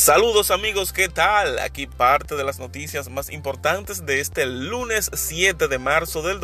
Saludos amigos, ¿qué tal? Aquí parte de las noticias más importantes de este lunes 7 de marzo del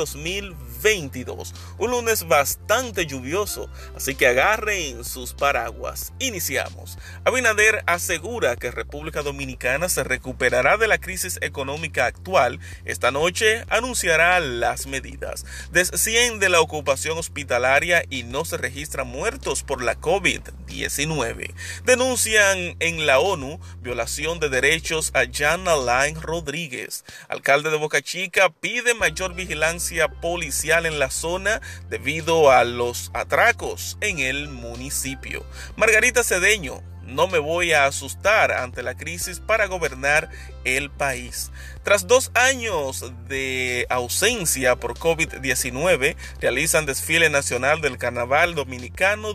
2022. Un lunes bastante lluvioso, así que agarren sus paraguas. Iniciamos. Abinader asegura que República Dominicana se recuperará de la crisis económica actual. Esta noche anunciará las medidas. Desciende la ocupación hospitalaria y no se registran muertos por la COVID-19. Denuncian en la ONU violación de derechos a Jan Alain Rodríguez. Alcalde de Boca Chica pide mayor vigilancia policial en la zona debido a los atracos en el municipio. Margarita Cedeño no me voy a asustar ante la crisis para gobernar el país. Tras dos años de ausencia por COVID-19, realizan desfile nacional del Carnaval Dominicano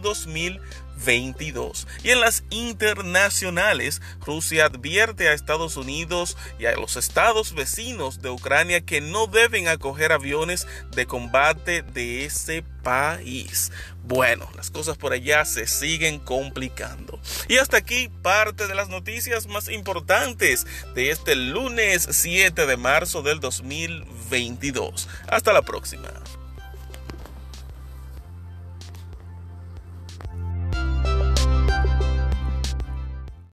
2022. Y en las internacionales, Rusia advierte a Estados Unidos y a los estados vecinos de Ucrania que no deben acoger aviones de combate de ese país. Bueno, las cosas por allá se siguen complicando. Y hasta aquí parte de las noticias más importantes de este lunes 7 de marzo del 2022. Hasta la próxima.